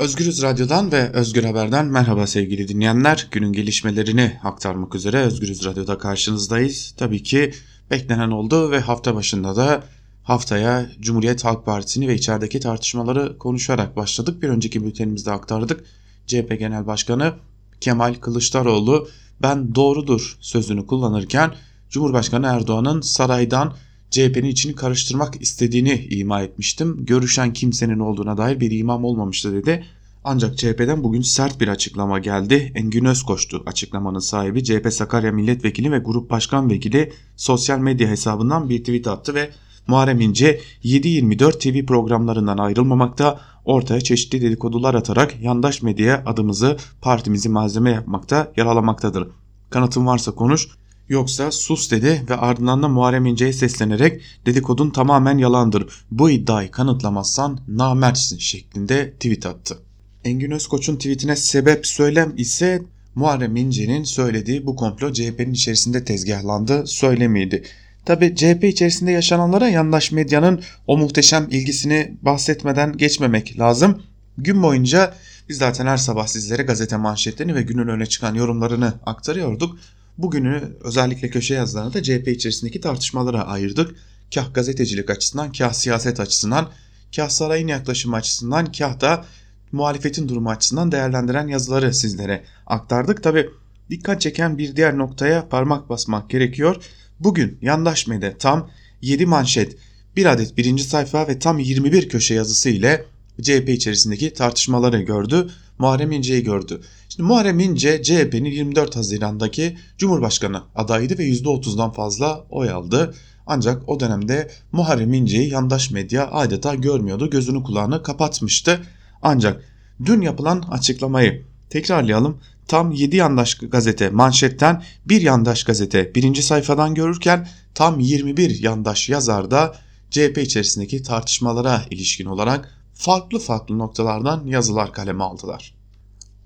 Özgürüz Radyo'dan ve Özgür Haber'den merhaba sevgili dinleyenler. Günün gelişmelerini aktarmak üzere Özgürüz Radyo'da karşınızdayız. Tabii ki beklenen oldu ve hafta başında da haftaya Cumhuriyet Halk Partisi'ni ve içerideki tartışmaları konuşarak başladık. Bir önceki bültenimizde aktardık. CHP Genel Başkanı Kemal Kılıçdaroğlu ben doğrudur sözünü kullanırken Cumhurbaşkanı Erdoğan'ın saraydan CHP'nin içini karıştırmak istediğini ima etmiştim. Görüşen kimsenin olduğuna dair bir imam olmamıştı dedi. Ancak CHP'den bugün sert bir açıklama geldi. Engin Özkoç'tu açıklamanın sahibi. CHP Sakarya Milletvekili ve Grup Başkan Vekili sosyal medya hesabından bir tweet attı ve Muharrem İnce 7-24 TV programlarından ayrılmamakta, ortaya çeşitli dedikodular atarak yandaş medyaya adımızı, partimizi malzeme yapmakta, yaralamaktadır. Kanıtın varsa konuş, Yoksa sus dedi ve ardından da Muharrem İnce'ye seslenerek dedikodun tamamen yalandır. Bu iddiayı kanıtlamazsan namertsin şeklinde tweet attı. Engin Özkoç'un tweetine sebep söylem ise Muharrem İnce'nin söylediği bu komplo CHP'nin içerisinde tezgahlandı söylemiydi. Tabi CHP içerisinde yaşananlara yandaş medyanın o muhteşem ilgisini bahsetmeden geçmemek lazım. Gün boyunca biz zaten her sabah sizlere gazete manşetlerini ve günün öne çıkan yorumlarını aktarıyorduk. Bugünü özellikle köşe yazılarına da CHP içerisindeki tartışmalara ayırdık. Kah gazetecilik açısından, kah siyaset açısından, kah sarayın yaklaşımı açısından, kah da muhalefetin durumu açısından değerlendiren yazıları sizlere aktardık. Tabi dikkat çeken bir diğer noktaya parmak basmak gerekiyor. Bugün yandaş medya tam 7 manşet, 1 adet birinci sayfa ve tam 21 köşe yazısı ile CHP içerisindeki tartışmaları gördü. Muharrem İnce'yi gördü. Şimdi Muharrem İnce CHP'nin 24 Haziran'daki Cumhurbaşkanı adayıydı ve %30'dan fazla oy aldı. Ancak o dönemde Muharrem İnce'yi yandaş medya adeta görmüyordu, gözünü kulağını kapatmıştı. Ancak dün yapılan açıklamayı tekrarlayalım. Tam 7 yandaş gazete manşetten bir yandaş gazete birinci sayfadan görürken tam 21 yandaş yazar da CHP içerisindeki tartışmalara ilişkin olarak farklı farklı noktalardan yazılar kaleme aldılar.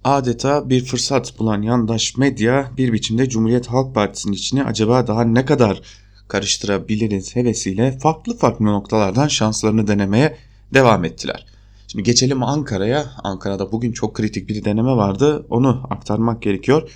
Adeta bir fırsat bulan yandaş medya bir biçimde Cumhuriyet Halk Partisi'nin içini acaba daha ne kadar karıştırabiliriz hevesiyle farklı farklı noktalardan şanslarını denemeye devam ettiler. Şimdi geçelim Ankara'ya. Ankara'da bugün çok kritik bir deneme vardı. Onu aktarmak gerekiyor.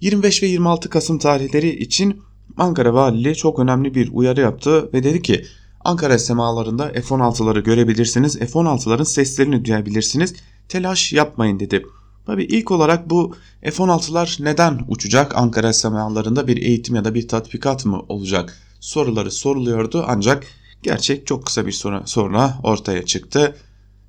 25 ve 26 Kasım tarihleri için Ankara Valiliği çok önemli bir uyarı yaptı ve dedi ki Ankara semalarında F-16'ları görebilirsiniz. F-16'ların seslerini duyabilirsiniz. Telaş yapmayın dedi. Tabi ilk olarak bu F-16'lar neden uçacak? Ankara semalarında bir eğitim ya da bir tatbikat mı olacak? Soruları soruluyordu ancak gerçek çok kısa bir sonra, sonra ortaya çıktı.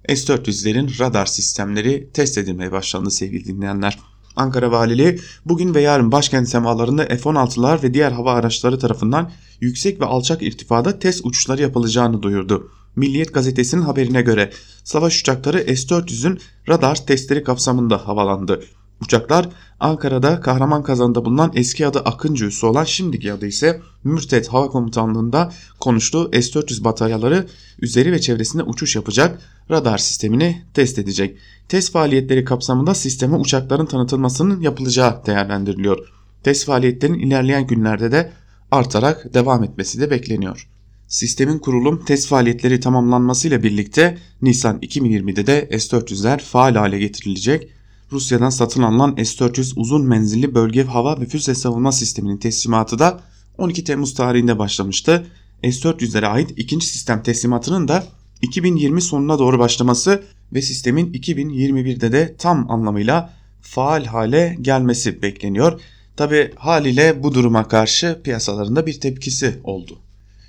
S-400'lerin radar sistemleri test edilmeye başlandı sevgili dinleyenler. Ankara Valiliği bugün ve yarın başkent semalarında F-16'lar ve diğer hava araçları tarafından yüksek ve alçak irtifada test uçuşları yapılacağını duyurdu. Milliyet gazetesinin haberine göre savaş uçakları S-400'ün radar testleri kapsamında havalandı. Uçaklar Ankara'da Kahraman Kazan'da bulunan eski adı Akıncı Üssü olan şimdiki adı ise Mürtet Hava Komutanlığı'nda konuştuğu S-400 bataryaları üzeri ve çevresinde uçuş yapacak radar sistemini test edecek. Test faaliyetleri kapsamında sisteme uçakların tanıtılmasının yapılacağı değerlendiriliyor. Test faaliyetlerinin ilerleyen günlerde de artarak devam etmesi de bekleniyor. Sistemin kurulum test faaliyetleri tamamlanmasıyla birlikte Nisan 2020'de de S-400'ler faal hale getirilecek. Rusya'dan satın alınan S-400 uzun menzilli bölge hava ve füze savunma sisteminin teslimatı da 12 Temmuz tarihinde başlamıştı. S-400'lere ait ikinci sistem teslimatının da 2020 sonuna doğru başlaması ve sistemin 2021'de de tam anlamıyla faal hale gelmesi bekleniyor. Tabi haliyle bu duruma karşı piyasalarında bir tepkisi oldu.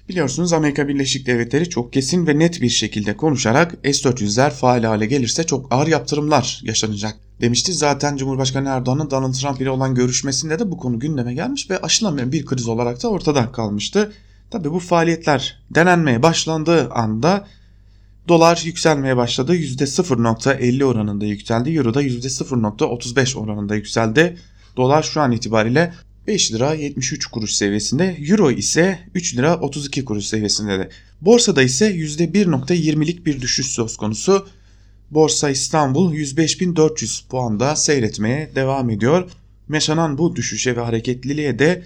Biliyorsunuz Amerika Birleşik Devletleri çok kesin ve net bir şekilde konuşarak S-400'ler faal hale gelirse çok ağır yaptırımlar yaşanacak demişti. Zaten Cumhurbaşkanı Erdoğan'ın Donald Trump ile olan görüşmesinde de bu konu gündeme gelmiş ve aşılamayan bir kriz olarak da ortada kalmıştı. Tabi bu faaliyetler denenmeye başlandığı anda dolar yükselmeye başladı. %0.50 oranında yükseldi. Euro da %0.35 oranında yükseldi. Dolar şu an itibariyle 5 lira 73 kuruş seviyesinde. Euro ise 3 lira 32 kuruş seviyesinde de. Borsada ise %1.20'lik bir düşüş söz konusu. Borsa İstanbul 105.400 puanda seyretmeye devam ediyor. Yaşanan bu düşüşe ve hareketliliğe de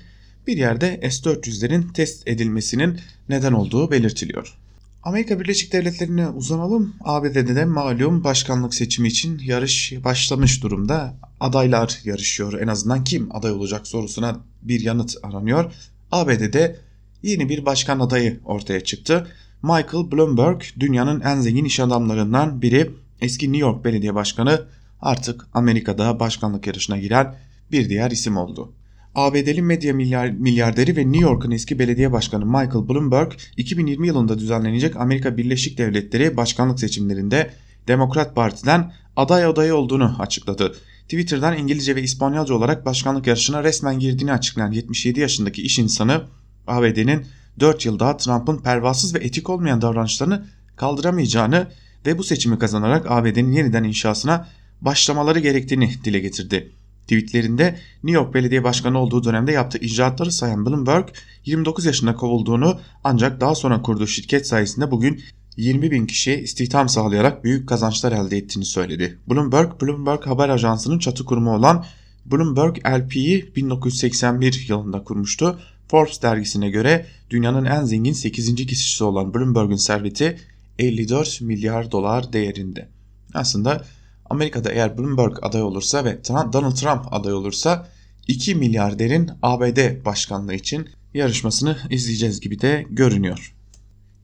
bir yerde S-400'lerin test edilmesinin neden olduğu belirtiliyor. Amerika Birleşik Devletleri'ne uzanalım. ABD'de de malum başkanlık seçimi için yarış başlamış durumda. Adaylar yarışıyor. En azından kim aday olacak sorusuna bir yanıt aranıyor. ABD'de yeni bir başkan adayı ortaya çıktı. Michael Bloomberg dünyanın en zengin iş adamlarından biri. Eski New York Belediye Başkanı artık Amerika'da başkanlık yarışına giren bir diğer isim oldu. ABD'li medya milyar, milyarderi ve New York'un eski belediye başkanı Michael Bloomberg 2020 yılında düzenlenecek Amerika Birleşik Devletleri başkanlık seçimlerinde Demokrat Parti'den aday adayı olduğunu açıkladı. Twitter'dan İngilizce ve İspanyolca olarak başkanlık yarışına resmen girdiğini açıklayan 77 yaşındaki iş insanı ABD'nin 4 yıl daha Trump'ın pervasız ve etik olmayan davranışlarını kaldıramayacağını ve bu seçimi kazanarak ABD'nin yeniden inşasına başlamaları gerektiğini dile getirdi. Tweetlerinde New York Belediye Başkanı olduğu dönemde yaptığı icraatları sayan Bloomberg 29 yaşında kovulduğunu ancak daha sonra kurduğu şirket sayesinde bugün 20 bin kişiye istihdam sağlayarak büyük kazançlar elde ettiğini söyledi. Bloomberg, Bloomberg haber ajansının çatı kurumu olan Bloomberg LP'yi 1981 yılında kurmuştu. Forbes dergisine göre dünyanın en zengin 8. kişisi olan Bloomberg'un serveti 54 milyar dolar değerinde. Aslında Amerika'da eğer Bloomberg aday olursa ve Donald Trump aday olursa 2 milyarderin ABD başkanlığı için yarışmasını izleyeceğiz gibi de görünüyor.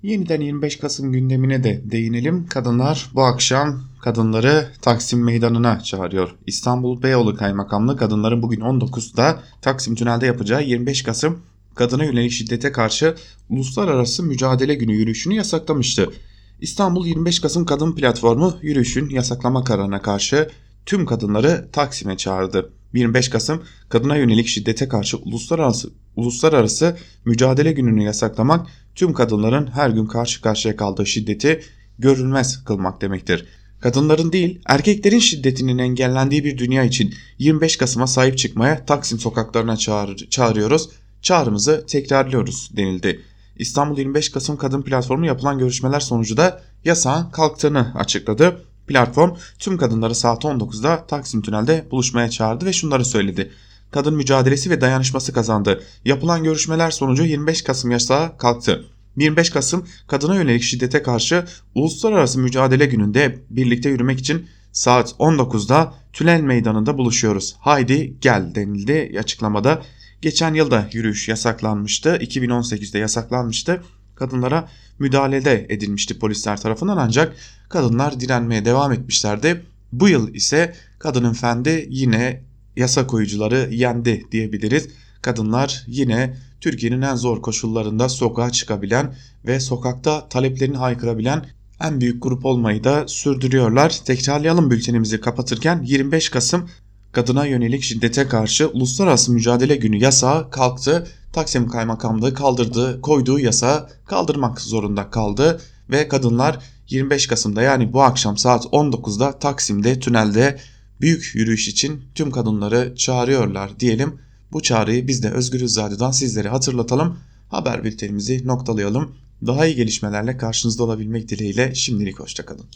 Yeniden 25 Kasım gündemine de değinelim. Kadınlar bu akşam kadınları Taksim Meydanı'na çağırıyor. İstanbul Beyoğlu Kaymakamlığı kadınların bugün 19'da Taksim Tünel'de yapacağı 25 Kasım kadına yönelik şiddete karşı uluslararası mücadele günü yürüyüşünü yasaklamıştı. İstanbul 25 Kasım Kadın Platformu yürüyüşün yasaklama kararına karşı tüm kadınları Taksim'e çağırdı. 25 Kasım kadına yönelik şiddete karşı uluslararası uluslararası mücadele gününü yasaklamak tüm kadınların her gün karşı karşıya kaldığı şiddeti görülmez kılmak demektir. Kadınların değil erkeklerin şiddetinin engellendiği bir dünya için 25 Kasım'a sahip çıkmaya Taksim sokaklarına çağır, çağırıyoruz. Çağrımızı tekrarlıyoruz denildi. İstanbul 25 Kasım Kadın Platformu yapılan görüşmeler sonucu da yasağın kalktığını açıkladı. Platform tüm kadınları saat 19'da Taksim Tünel'de buluşmaya çağırdı ve şunları söyledi. Kadın mücadelesi ve dayanışması kazandı. Yapılan görüşmeler sonucu 25 Kasım yasağı kalktı. 25 Kasım kadına yönelik şiddete karşı uluslararası mücadele gününde birlikte yürümek için saat 19'da Tünel Meydanı'nda buluşuyoruz. Haydi gel denildi açıklamada. Geçen yılda yürüyüş yasaklanmıştı. 2018'de yasaklanmıştı. Kadınlara müdahalede edilmişti polisler tarafından ancak kadınlar direnmeye devam etmişlerdi. Bu yıl ise kadının fendi yine yasa koyucuları yendi diyebiliriz. Kadınlar yine Türkiye'nin en zor koşullarında sokağa çıkabilen ve sokakta taleplerini haykırabilen en büyük grup olmayı da sürdürüyorlar. Tekrarlayalım bültenimizi kapatırken 25 Kasım kadına yönelik şiddete karşı uluslararası mücadele günü yasağı kalktı. Taksim Kaymakamlığı kaldırdığı, koyduğu yasağı kaldırmak zorunda kaldı ve kadınlar 25 Kasım'da yani bu akşam saat 19'da Taksim'de tünelde büyük yürüyüş için tüm kadınları çağırıyorlar diyelim. Bu çağrıyı biz de Özgürüz Radyo'dan sizlere hatırlatalım. Haber bültenimizi noktalayalım. Daha iyi gelişmelerle karşınızda olabilmek dileğiyle şimdilik hoşçakalın.